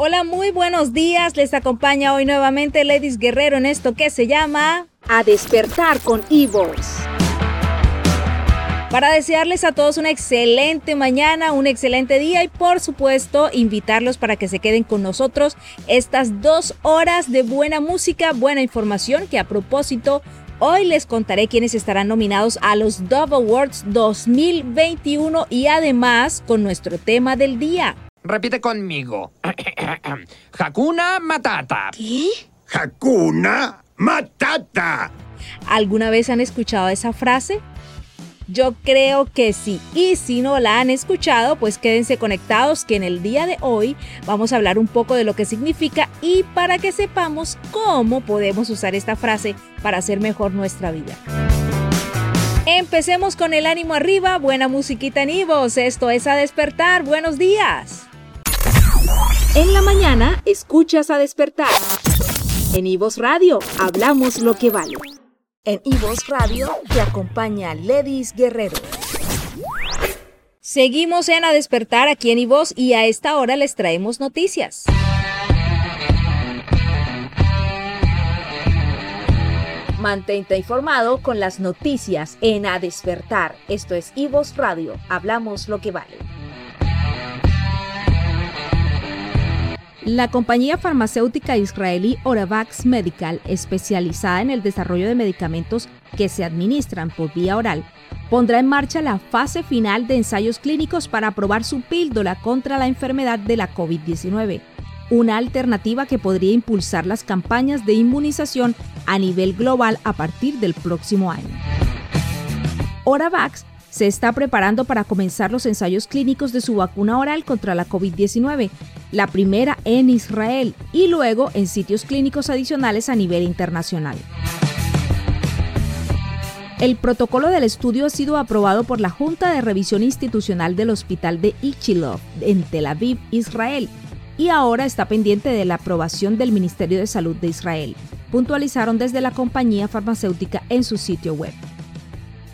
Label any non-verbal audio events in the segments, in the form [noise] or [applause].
Hola, muy buenos días. Les acompaña hoy nuevamente Ladies Guerrero en esto que se llama A despertar con Evox. Para desearles a todos una excelente mañana, un excelente día y por supuesto invitarlos para que se queden con nosotros estas dos horas de buena música, buena información que a propósito Hoy les contaré quiénes estarán nominados a los Dove Awards 2021 y además con nuestro tema del día. Repite conmigo. [clears throat] Hakuna Matata. ¿Qué? Hakuna Matata. ¿Alguna vez han escuchado esa frase? Yo creo que sí. Y si no la han escuchado, pues quédense conectados que en el día de hoy vamos a hablar un poco de lo que significa y para que sepamos cómo podemos usar esta frase para hacer mejor nuestra vida. Empecemos con el ánimo arriba, buena musiquita en Ivos. Esto es a despertar. Buenos días. En la mañana, escuchas a despertar. En Ivos Radio, hablamos lo que vale. En Ivos Radio te acompaña Ledis Guerrero. Seguimos en A Despertar aquí en Ivos y a esta hora les traemos noticias. Mantente informado con las noticias en A Despertar. Esto es Ivos Radio. Hablamos lo que vale. La compañía farmacéutica israelí Oravax Medical, especializada en el desarrollo de medicamentos que se administran por vía oral, pondrá en marcha la fase final de ensayos clínicos para probar su píldora contra la enfermedad de la COVID-19, una alternativa que podría impulsar las campañas de inmunización a nivel global a partir del próximo año. Oravax se está preparando para comenzar los ensayos clínicos de su vacuna oral contra la COVID-19, la primera en Israel y luego en sitios clínicos adicionales a nivel internacional. El protocolo del estudio ha sido aprobado por la Junta de Revisión Institucional del Hospital de Ichilov en Tel Aviv, Israel, y ahora está pendiente de la aprobación del Ministerio de Salud de Israel, puntualizaron desde la compañía farmacéutica en su sitio web.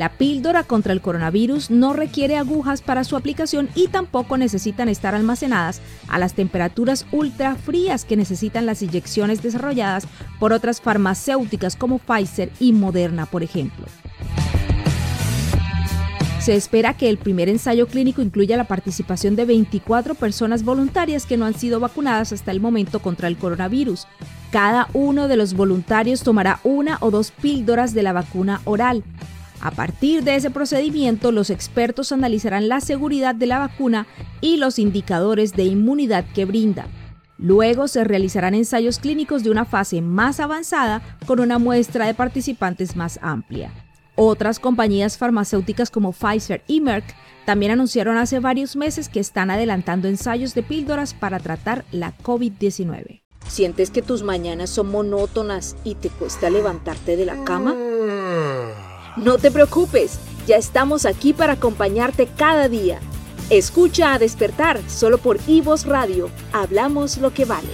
La píldora contra el coronavirus no requiere agujas para su aplicación y tampoco necesitan estar almacenadas a las temperaturas ultra frías que necesitan las inyecciones desarrolladas por otras farmacéuticas como Pfizer y Moderna, por ejemplo. Se espera que el primer ensayo clínico incluya la participación de 24 personas voluntarias que no han sido vacunadas hasta el momento contra el coronavirus. Cada uno de los voluntarios tomará una o dos píldoras de la vacuna oral. A partir de ese procedimiento, los expertos analizarán la seguridad de la vacuna y los indicadores de inmunidad que brinda. Luego se realizarán ensayos clínicos de una fase más avanzada con una muestra de participantes más amplia. Otras compañías farmacéuticas como Pfizer y Merck también anunciaron hace varios meses que están adelantando ensayos de píldoras para tratar la COVID-19. ¿Sientes que tus mañanas son monótonas y te cuesta levantarte de la cama? No te preocupes, ya estamos aquí para acompañarte cada día. Escucha a despertar solo por Ivos Radio. Hablamos lo que vale.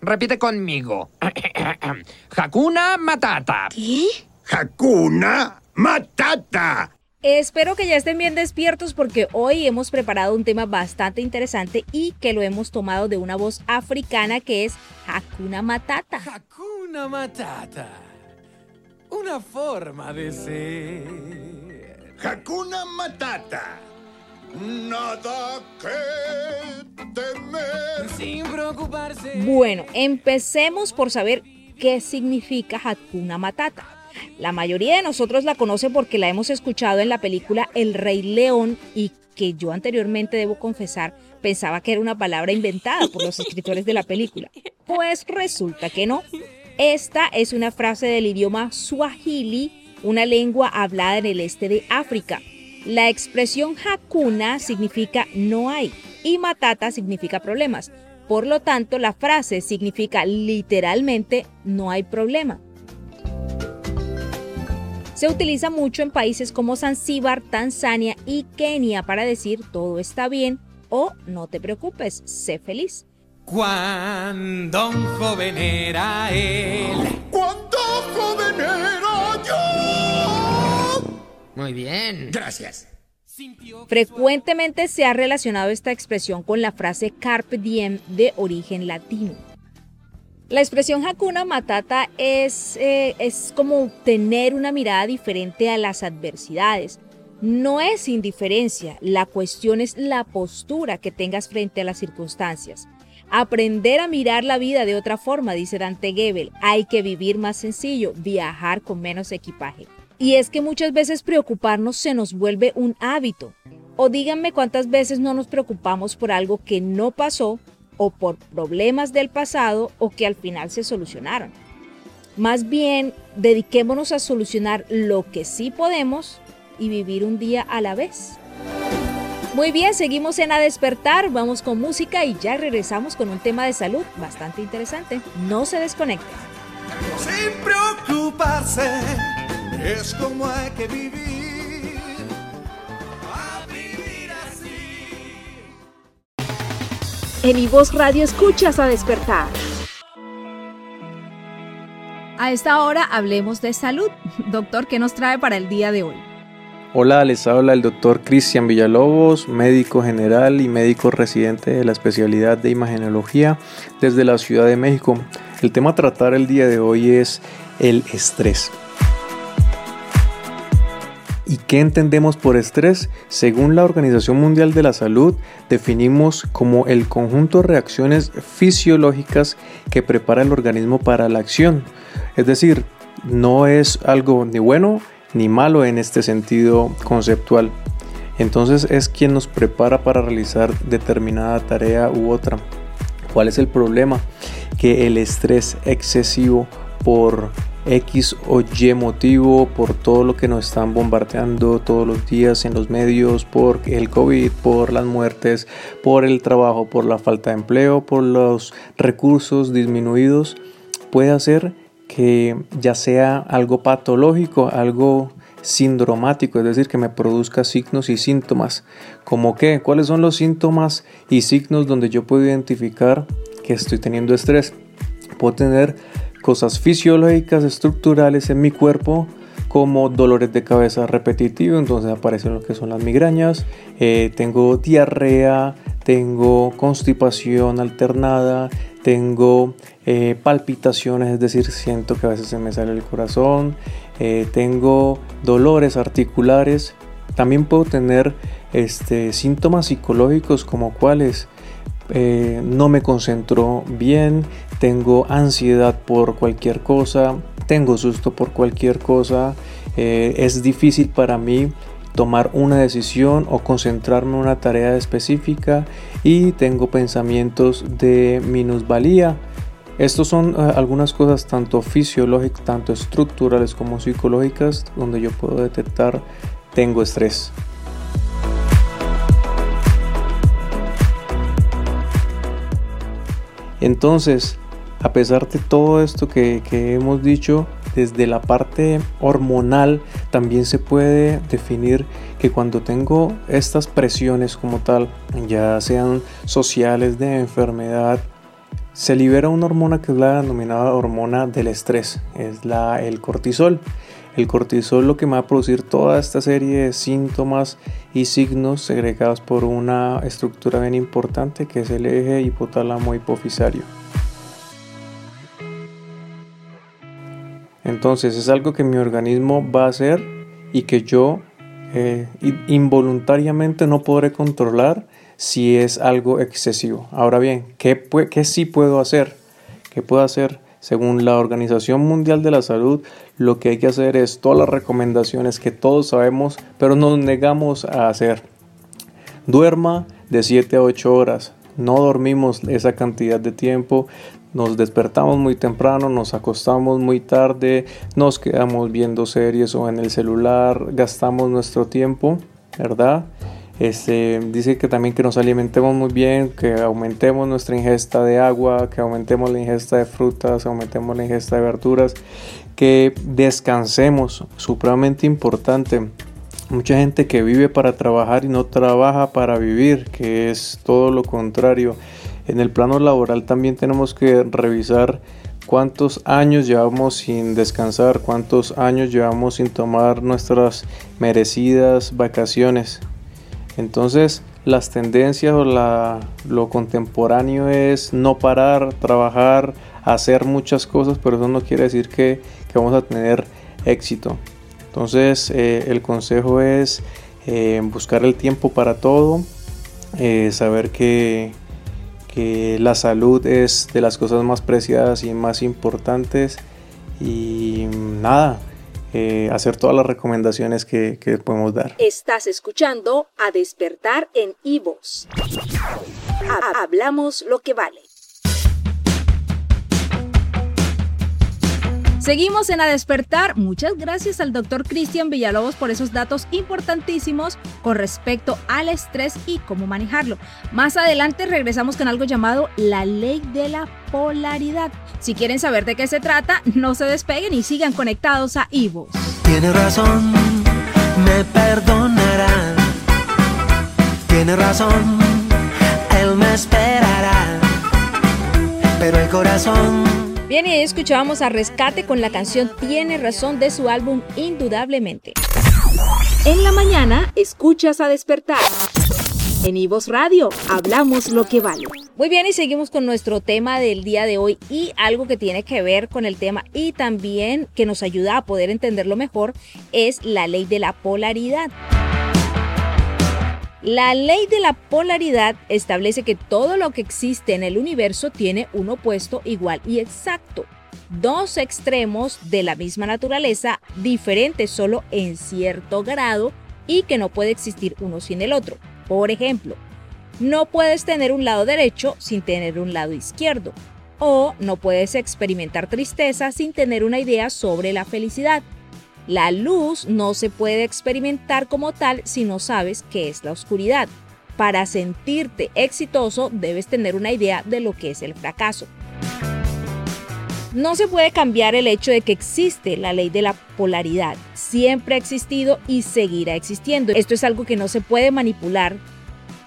Repite conmigo. [clears throat] Hakuna Matata. ¿Qué? Hakuna Matata. Espero que ya estén bien despiertos porque hoy hemos preparado un tema bastante interesante y que lo hemos tomado de una voz africana que es Hakuna Matata. Hakuna Matata. Una forma de ser. Hakuna Matata. Nada que temer. Sin preocuparse. Bueno, empecemos por saber qué significa Hakuna Matata. La mayoría de nosotros la conoce porque la hemos escuchado en la película El Rey León y que yo anteriormente debo confesar pensaba que era una palabra inventada por los escritores de la película. Pues resulta que no. Esta es una frase del idioma swahili, una lengua hablada en el este de África. La expresión hakuna significa no hay y matata significa problemas. Por lo tanto, la frase significa literalmente no hay problema. Se utiliza mucho en países como Zanzíbar, Tanzania y Kenia para decir todo está bien o no te preocupes, sé feliz. Cuando un joven era él. Cuando joven era yo. Muy bien. Gracias. Frecuentemente se ha relacionado esta expresión con la frase carpe diem de origen latino. La expresión Hakuna Matata es, eh, es como tener una mirada diferente a las adversidades. No es indiferencia, la cuestión es la postura que tengas frente a las circunstancias. Aprender a mirar la vida de otra forma, dice Dante Gebel. Hay que vivir más sencillo, viajar con menos equipaje. Y es que muchas veces preocuparnos se nos vuelve un hábito. O díganme cuántas veces no nos preocupamos por algo que no pasó o por problemas del pasado o que al final se solucionaron. Más bien, dediquémonos a solucionar lo que sí podemos y vivir un día a la vez. Muy bien, seguimos en A Despertar, vamos con música y ya regresamos con un tema de salud bastante interesante. No se desconecten. Sin preocuparse, es como hay que vivir. A vivir así. En Ivos Radio escuchas A Despertar. A esta hora hablemos de salud. Doctor, ¿qué nos trae para el día de hoy? Hola, les habla el doctor Cristian Villalobos, médico general y médico residente de la especialidad de imagenología desde la Ciudad de México. El tema a tratar el día de hoy es el estrés. ¿Y qué entendemos por estrés? Según la Organización Mundial de la Salud, definimos como el conjunto de reacciones fisiológicas que prepara el organismo para la acción. Es decir, no es algo ni bueno ni malo en este sentido conceptual. Entonces es quien nos prepara para realizar determinada tarea u otra. ¿Cuál es el problema? Que el estrés excesivo por X o Y motivo, por todo lo que nos están bombardeando todos los días en los medios, por el COVID, por las muertes, por el trabajo, por la falta de empleo, por los recursos disminuidos, puede hacer que ya sea algo patológico, algo sindromático, es decir, que me produzca signos y síntomas. ¿Como qué? ¿Cuáles son los síntomas y signos donde yo puedo identificar que estoy teniendo estrés? Puedo tener cosas fisiológicas, estructurales en mi cuerpo, como dolores de cabeza repetitivos, entonces aparecen lo que son las migrañas, eh, tengo diarrea, tengo constipación alternada, tengo eh, palpitaciones, es decir, siento que a veces se me sale el corazón, eh, tengo dolores articulares, también puedo tener este, síntomas psicológicos como cuáles eh, no me concentro bien, tengo ansiedad por cualquier cosa, tengo susto por cualquier cosa, es difícil para mí tomar una decisión o concentrarme en una tarea específica y tengo pensamientos de minusvalía. Estos son eh, algunas cosas tanto fisiológicas, tanto estructurales como psicológicas donde yo puedo detectar tengo estrés. Entonces, a pesar de todo esto que hemos dicho, desde la parte hormonal también se puede definir que cuando tengo estas presiones como tal, ya sean sociales de enfermedad, se libera una hormona que es la denominada hormona del estrés, es la, el cortisol. El cortisol lo que me va a producir toda esta serie de síntomas y signos segregados por una estructura bien importante que es el eje hipotálamo hipofisario. Entonces es algo que mi organismo va a hacer y que yo eh, involuntariamente no podré controlar si es algo excesivo. Ahora bien, ¿qué, ¿qué sí puedo hacer? ¿Qué puedo hacer? Según la Organización Mundial de la Salud, lo que hay que hacer es todas las recomendaciones que todos sabemos, pero nos negamos a hacer. Duerma de 7 a 8 horas. No dormimos esa cantidad de tiempo nos despertamos muy temprano, nos acostamos muy tarde, nos quedamos viendo series o en el celular, gastamos nuestro tiempo, ¿verdad? Este, dice que también que nos alimentemos muy bien, que aumentemos nuestra ingesta de agua, que aumentemos la ingesta de frutas, aumentemos la ingesta de verduras, que descansemos, supremamente importante. Mucha gente que vive para trabajar y no trabaja para vivir, que es todo lo contrario. En el plano laboral también tenemos que revisar cuántos años llevamos sin descansar, cuántos años llevamos sin tomar nuestras merecidas vacaciones. Entonces, las tendencias o lo contemporáneo es no parar, trabajar, hacer muchas cosas, pero eso no quiere decir que, que vamos a tener éxito. Entonces, eh, el consejo es eh, buscar el tiempo para todo, eh, saber que, que la salud es de las cosas más preciadas y más importantes y nada, eh, hacer todas las recomendaciones que, que, podemos dar. Estás escuchando a despertar en Ivos. Hablamos lo que vale. Seguimos en A Despertar. Muchas gracias al doctor Cristian Villalobos por esos datos importantísimos con respecto al estrés y cómo manejarlo. Más adelante regresamos con algo llamado la ley de la polaridad. Si quieren saber de qué se trata, no se despeguen y sigan conectados a Ivo. Tiene razón, me perdonará. Tiene razón, él me esperará. Pero el corazón Bien, y ahí escuchábamos a Rescate con la canción Tiene razón de su álbum Indudablemente. En la mañana, escuchas a despertar. En Ivos Radio, hablamos lo que vale. Muy bien, y seguimos con nuestro tema del día de hoy y algo que tiene que ver con el tema y también que nos ayuda a poder entenderlo mejor es la ley de la polaridad. La ley de la polaridad establece que todo lo que existe en el universo tiene un opuesto igual y exacto. Dos extremos de la misma naturaleza, diferentes solo en cierto grado y que no puede existir uno sin el otro. Por ejemplo, no puedes tener un lado derecho sin tener un lado izquierdo. O no puedes experimentar tristeza sin tener una idea sobre la felicidad. La luz no se puede experimentar como tal si no sabes qué es la oscuridad. Para sentirte exitoso debes tener una idea de lo que es el fracaso. No se puede cambiar el hecho de que existe la ley de la polaridad. Siempre ha existido y seguirá existiendo. Esto es algo que no se puede manipular,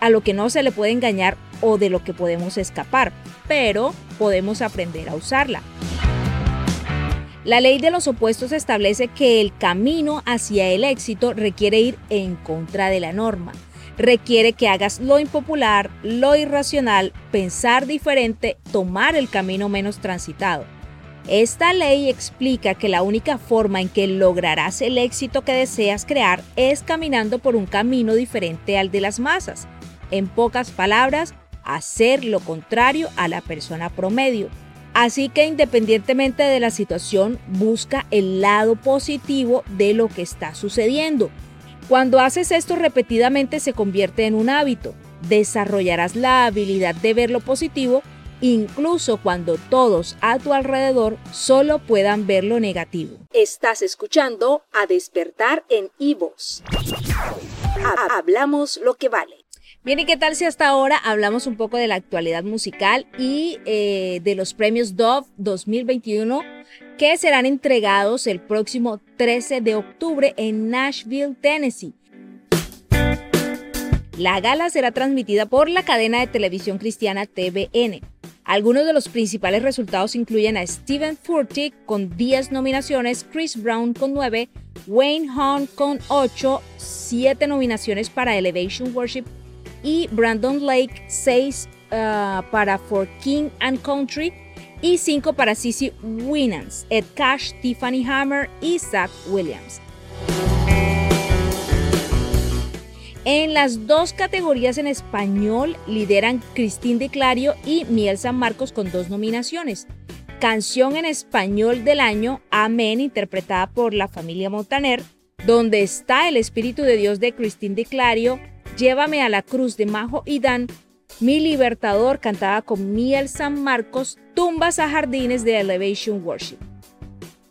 a lo que no se le puede engañar o de lo que podemos escapar, pero podemos aprender a usarla. La ley de los opuestos establece que el camino hacia el éxito requiere ir en contra de la norma. Requiere que hagas lo impopular, lo irracional, pensar diferente, tomar el camino menos transitado. Esta ley explica que la única forma en que lograrás el éxito que deseas crear es caminando por un camino diferente al de las masas. En pocas palabras, hacer lo contrario a la persona promedio. Así que independientemente de la situación, busca el lado positivo de lo que está sucediendo. Cuando haces esto repetidamente se convierte en un hábito. Desarrollarás la habilidad de ver lo positivo incluso cuando todos a tu alrededor solo puedan ver lo negativo. Estás escuchando a despertar en Ivos. Hablamos lo que vale. Bien, ¿y qué tal si hasta ahora hablamos un poco de la actualidad musical y eh, de los premios Dove 2021 que serán entregados el próximo 13 de octubre en Nashville, Tennessee? La gala será transmitida por la cadena de televisión cristiana TVN. Algunos de los principales resultados incluyen a Steven Furtick con 10 nominaciones, Chris Brown con 9, Wayne Hunt con 8, 7 nominaciones para Elevation Worship y Brandon Lake 6 uh, para For King and Country y 5 para Cici Winans, Ed Cash, Tiffany Hammer y Zach Williams. En las dos categorías en español lideran Cristín de Clario y Miel San Marcos con dos nominaciones. Canción en español del año, Amén, interpretada por la familia Montaner, donde está el Espíritu de Dios de Cristín de Clario, Llévame a la cruz de Majo y Dan, Mi Libertador cantada con Miel San Marcos, Tumbas a Jardines de Elevation Worship.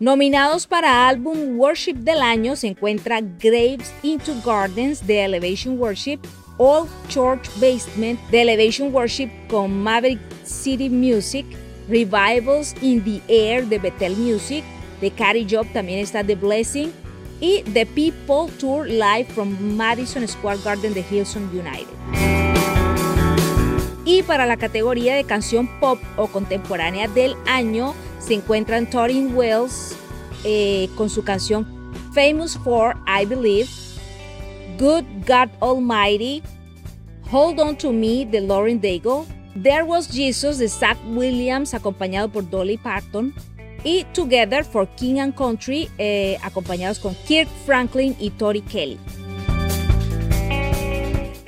Nominados para álbum Worship del año se encuentra Graves into Gardens de Elevation Worship, Old Church Basement de Elevation Worship con Maverick City Music, Revivals in the Air de Bethel Music, de Carrie Job también está The Blessing, y The People Tour Live from Madison Square Garden de Hilson United. Y para la categoría de canción pop o contemporánea del año se encuentran Torin Wells eh, con su canción Famous for I Believe, Good God Almighty, Hold On to Me de Lauren Daigle, There Was Jesus de Zach Williams acompañado por Dolly Parton y Together for King and Country eh, acompañados con Kirk Franklin y Tori Kelly.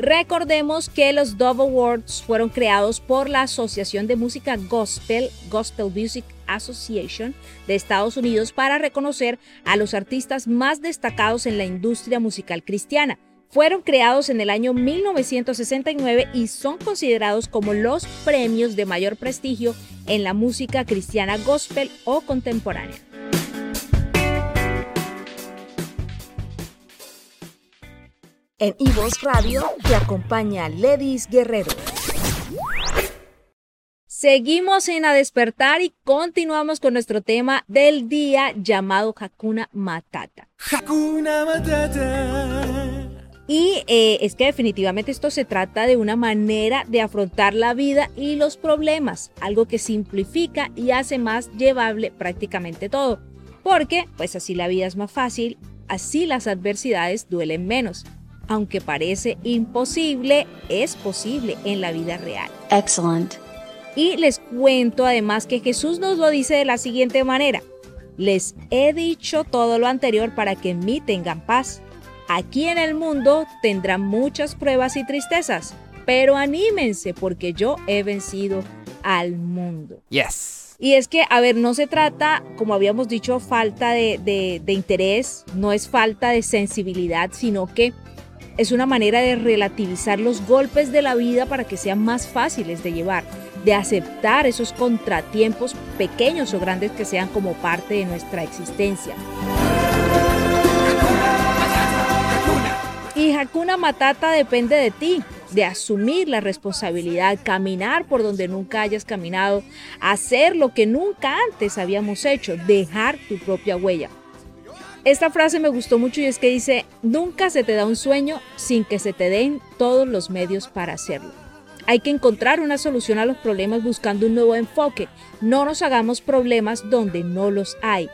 Recordemos que los Dove Awards fueron creados por la Asociación de Música Gospel, Gospel Music Association de Estados Unidos para reconocer a los artistas más destacados en la industria musical cristiana. Fueron creados en el año 1969 y son considerados como los premios de mayor prestigio en la música cristiana gospel o contemporánea. En Ivos Radio te acompaña Ledis Guerrero. Seguimos en A Despertar y continuamos con nuestro tema del día llamado Hakuna Matata. Hakuna Matata. Y eh, es que definitivamente esto se trata de una manera de afrontar la vida y los problemas, algo que simplifica y hace más llevable prácticamente todo. Porque, pues así la vida es más fácil, así las adversidades duelen menos aunque parece imposible, es posible en la vida real. Excellent. Y les cuento además que Jesús nos lo dice de la siguiente manera. Les he dicho todo lo anterior para que en mí tengan paz. Aquí en el mundo tendrán muchas pruebas y tristezas, pero anímense porque yo he vencido al mundo. Yes. Y es que, a ver, no se trata, como habíamos dicho, falta de, de, de interés, no es falta de sensibilidad, sino que es una manera de relativizar los golpes de la vida para que sean más fáciles de llevar, de aceptar esos contratiempos pequeños o grandes que sean como parte de nuestra existencia. Y Hakuna Matata depende de ti, de asumir la responsabilidad, caminar por donde nunca hayas caminado, hacer lo que nunca antes habíamos hecho, dejar tu propia huella. Esta frase me gustó mucho y es que dice, nunca se te da un sueño sin que se te den todos los medios para hacerlo. Hay que encontrar una solución a los problemas buscando un nuevo enfoque. No nos hagamos problemas donde no los hay.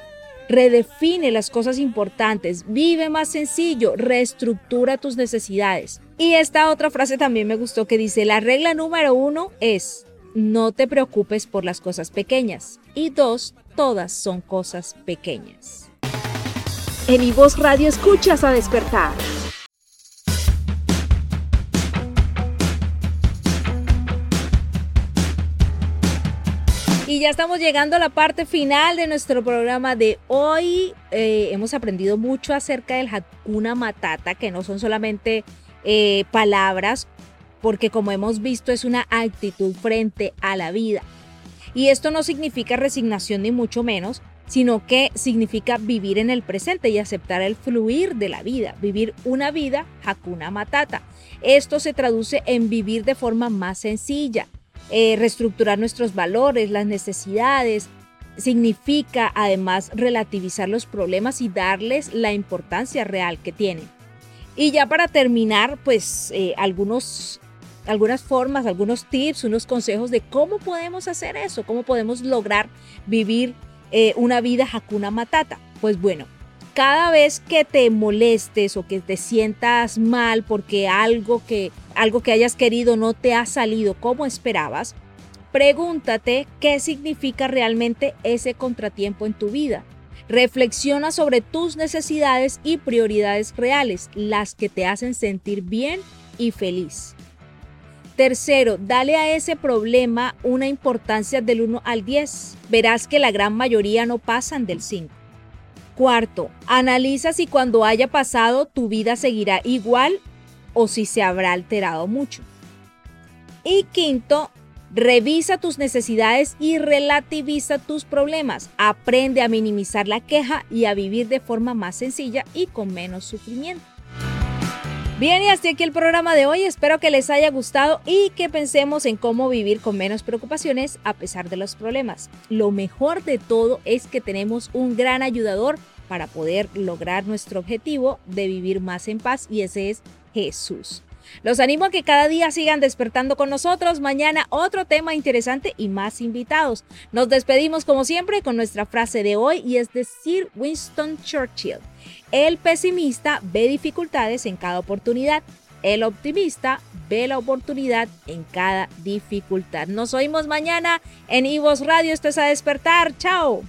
Redefine las cosas importantes, vive más sencillo, reestructura tus necesidades. Y esta otra frase también me gustó que dice, la regla número uno es, no te preocupes por las cosas pequeñas. Y dos, todas son cosas pequeñas. En mi voz radio escuchas a despertar. Y ya estamos llegando a la parte final de nuestro programa de hoy. Eh, hemos aprendido mucho acerca del Hakuna Matata, que no son solamente eh, palabras, porque como hemos visto es una actitud frente a la vida. Y esto no significa resignación ni mucho menos, sino que significa vivir en el presente y aceptar el fluir de la vida, vivir una vida Hakuna Matata. Esto se traduce en vivir de forma más sencilla, eh, reestructurar nuestros valores, las necesidades. Significa además relativizar los problemas y darles la importancia real que tienen. Y ya para terminar, pues eh, algunos algunas formas, algunos tips, unos consejos de cómo podemos hacer eso, cómo podemos lograr vivir eh, una vida Hakuna Matata. Pues bueno, cada vez que te molestes o que te sientas mal porque algo que, algo que hayas querido no te ha salido como esperabas, pregúntate qué significa realmente ese contratiempo en tu vida. Reflexiona sobre tus necesidades y prioridades reales, las que te hacen sentir bien y feliz. Tercero, dale a ese problema una importancia del 1 al 10. Verás que la gran mayoría no pasan del 5. Cuarto, analiza si cuando haya pasado tu vida seguirá igual o si se habrá alterado mucho. Y quinto, revisa tus necesidades y relativiza tus problemas. Aprende a minimizar la queja y a vivir de forma más sencilla y con menos sufrimiento. Bien, y hasta aquí el programa de hoy. Espero que les haya gustado y que pensemos en cómo vivir con menos preocupaciones a pesar de los problemas. Lo mejor de todo es que tenemos un gran ayudador para poder lograr nuestro objetivo de vivir más en paz y ese es Jesús. Los animo a que cada día sigan despertando con nosotros. Mañana otro tema interesante y más invitados. Nos despedimos como siempre con nuestra frase de hoy y es de Sir Winston Churchill. El pesimista ve dificultades en cada oportunidad. El optimista ve la oportunidad en cada dificultad. Nos oímos mañana en Ivos Radio. Esto es a despertar. Chao.